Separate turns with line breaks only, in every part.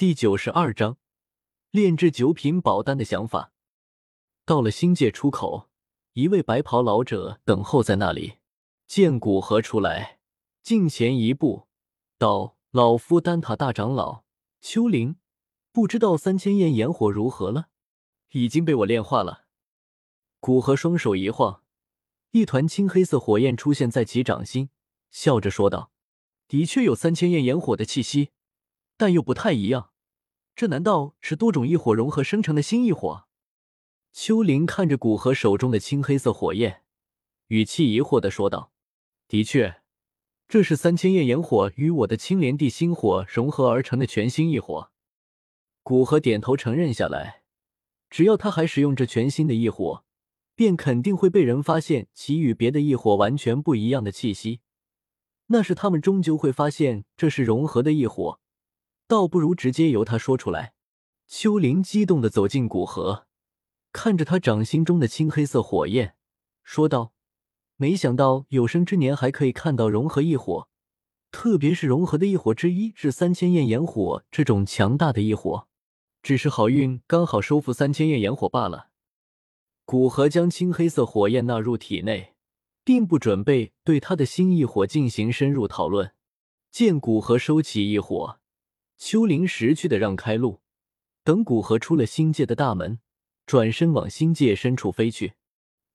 第九十二章，炼制九品宝丹的想法。到了星界出口，一位白袍老者等候在那里。见古河出来，近前一步，道：“老夫丹塔大长老秋灵，不知道三千焰炎火如何了？已经被我炼化了。”古河双手一晃，一团青黑色火焰出现在其掌心，笑着说道：“的确有三千焰炎火的气息。”但又不太一样，这难道是多种异火融合生成的新异火？秋林看着古河手中的青黑色火焰，语气疑惑的说道：“的确，这是三千焰炎火与我的青莲地心火融合而成的全新异火。”古河点头承认下来，只要他还使用这全新的异火，便肯定会被人发现其与别的异火完全不一样的气息。那是他们终究会发现这是融合的异火。倒不如直接由他说出来。秋灵激动的走进古河，看着他掌心中的青黑色火焰，说道：“没想到有生之年还可以看到融合异火，特别是融合的异火之一是三千焰炎火这种强大的异火。只是好运刚好收服三千焰炎火罢了。”古河将青黑色火焰纳入体内，并不准备对他的新异火进行深入讨论。见古河收起异火。秋灵识趣的让开路，等古河出了星界的大门，转身往星界深处飞去。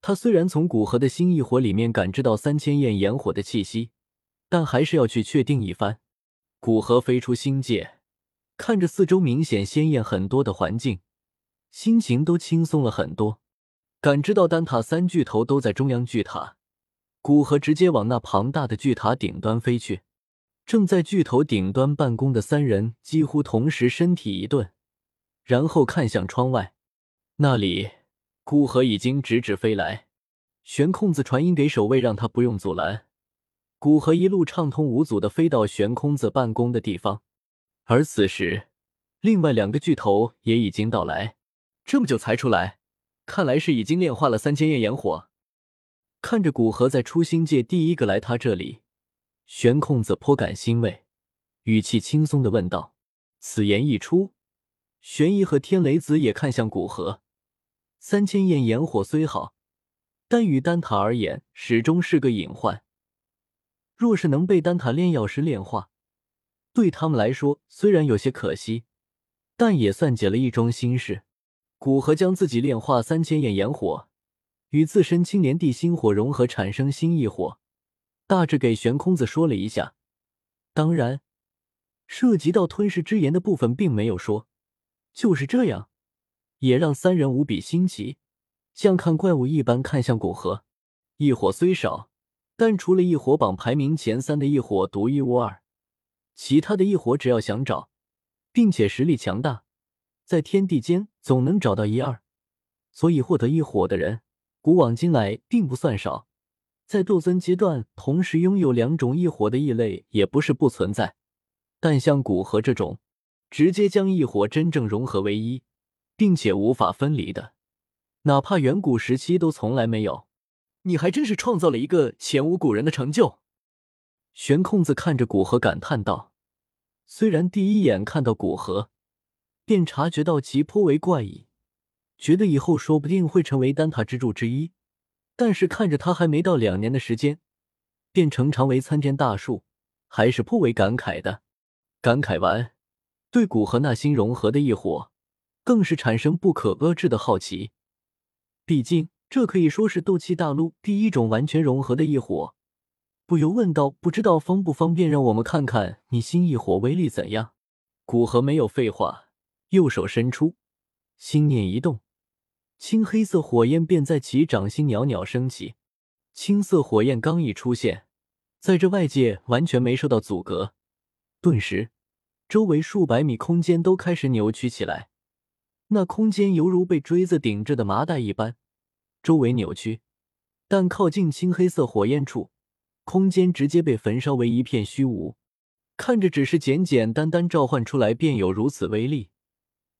他虽然从古河的星异火里面感知到三千焰炎火的气息，但还是要去确定一番。古河飞出星界，看着四周明显鲜艳很多的环境，心情都轻松了很多。感知到丹塔三巨头都在中央巨塔，古河直接往那庞大的巨塔顶端飞去。正在巨头顶端办公的三人几乎同时身体一顿，然后看向窗外，那里古河已经直直飞来。玄空子传音给守卫，让他不用阻拦。古河一路畅通无阻的飞到玄空子办公的地方，而此时，另外两个巨头也已经到来。这么久才出来，看来是已经炼化了三千焰炎火。看着古河在初心界第一个来他这里。玄空子颇感欣慰，语气轻松的问道：“此言一出，玄一和天雷子也看向古河。三千焰炎火虽好，但与丹塔而言始终是个隐患。若是能被丹塔炼药师炼化，对他们来说虽然有些可惜，但也算解了一桩心事。古河将自己炼化三千焰炎火，与自身青莲地心火融合，产生新异火。”大致给悬空子说了一下，当然，涉及到吞噬之炎的部分并没有说。就是这样，也让三人无比新奇，像看怪物一般看向古河。异火虽少，但除了异火榜排名前三的异火独一无二，其他的异火只要想找，并且实力强大，在天地间总能找到一二。所以获得异火的人，古往今来并不算少。在斗尊阶段，同时拥有两种异火的异类也不是不存在，但像古河这种直接将异火真正融合为一，并且无法分离的，哪怕远古时期都从来没有。你还真是创造了一个前无古人的成就。玄空子看着古河感叹道：“虽然第一眼看到古河，便察觉到其颇为怪异，觉得以后说不定会成为丹塔支柱之一。”但是看着他还没到两年的时间，便成长为参天大树，还是颇为感慨的。感慨完，对古河那新融合的异火，更是产生不可遏制的好奇。毕竟这可以说是斗气大陆第一种完全融合的异火，不由问道：“不知道方不方便让我们看看你新异火威力怎样？”古河没有废话，右手伸出，心念一动。青黑色火焰便在其掌心袅袅升起，青色火焰刚一出现，在这外界完全没受到阻隔，顿时，周围数百米空间都开始扭曲起来，那空间犹如被锥子顶着的麻袋一般，周围扭曲，但靠近青黑色火焰处，空间直接被焚烧为一片虚无。看着只是简简单单召唤出来便有如此威力，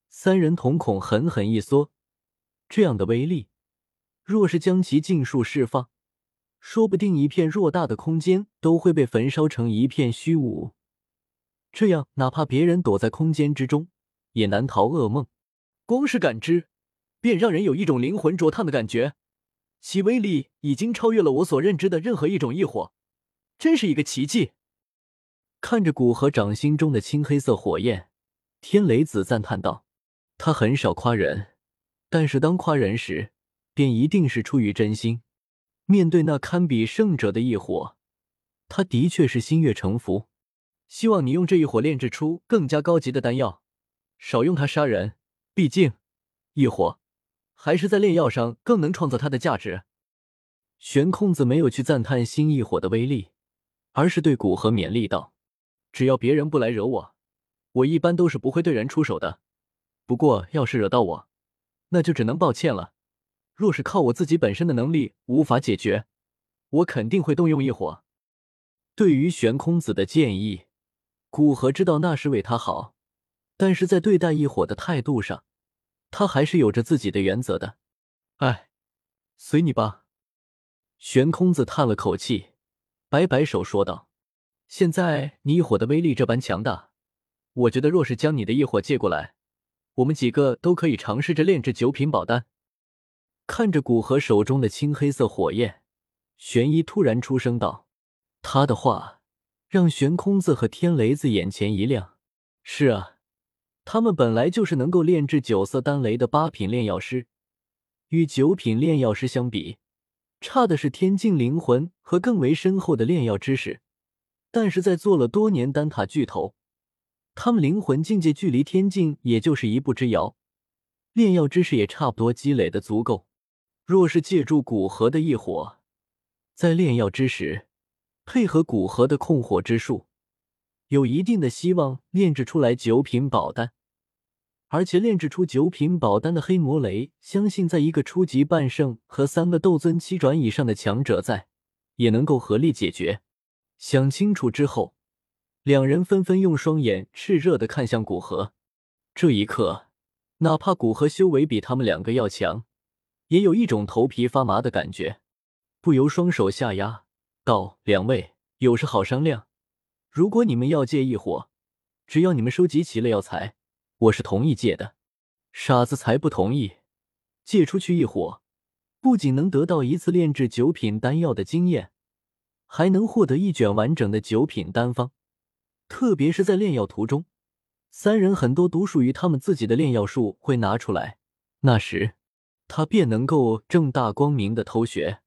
三人瞳孔狠狠一缩。这样的威力，若是将其尽数释放，说不定一片偌大的空间都会被焚烧成一片虚无。这样，哪怕别人躲在空间之中，也难逃噩梦。光是感知，便让人有一种灵魂灼烫的感觉，其威力已经超越了我所认知的任何一种异火，真是一个奇迹。看着古河掌心中的青黑色火焰，天雷子赞叹道：“他很少夸人，但是当夸人时，便一定是出于真心。面对那堪比圣者的异火，他的确是心悦诚服。希望你用这一火炼制出更加高级的丹药，少用它杀人。”毕竟，异火还是在炼药上更能创造它的价值。玄空子没有去赞叹新异火的威力，而是对古河勉励道：“只要别人不来惹我，我一般都是不会对人出手的。不过，要是惹到我，那就只能抱歉了。若是靠我自己本身的能力无法解决，我肯定会动用异火。”对于玄空子的建议，古河知道那是为他好。但是在对待异火的态度上，他还是有着自己的原则的。哎，随你吧。玄空子叹了口气，摆摆手说道：“现在你异火的威力这般强大，我觉得若是将你的异火借过来，我们几个都可以尝试着炼制九品宝丹。”看着古河手中的青黑色火焰，玄一突然出声道：“他的话让玄空子和天雷子眼前一亮。是啊。”他们本来就是能够炼制九色丹雷的八品炼药师，与九品炼药师相比，差的是天境灵魂和更为深厚的炼药知识。但是在做了多年丹塔巨头，他们灵魂境界距离天境也就是一步之遥，炼药知识也差不多积累的足够。若是借助古河的异火，在炼药之时，配合古河的控火之术。有一定的希望炼制出来九品宝丹，而且炼制出九品宝丹的黑魔雷，相信在一个初级半圣和三个斗尊七转以上的强者在，也能够合力解决。想清楚之后，两人纷纷用双眼炽热的看向古河。这一刻，哪怕古河修为比他们两个要强，也有一种头皮发麻的感觉，不由双手下压，道：“两位有事好商量。”如果你们要借异火，只要你们收集齐了药材，我是同意借的。傻子才不同意！借出去异火，不仅能得到一次炼制九品丹药的经验，还能获得一卷完整的九品丹方。特别是在炼药途中，三人很多独属于他们自己的炼药术会拿出来，那时他便能够正大光明的偷学。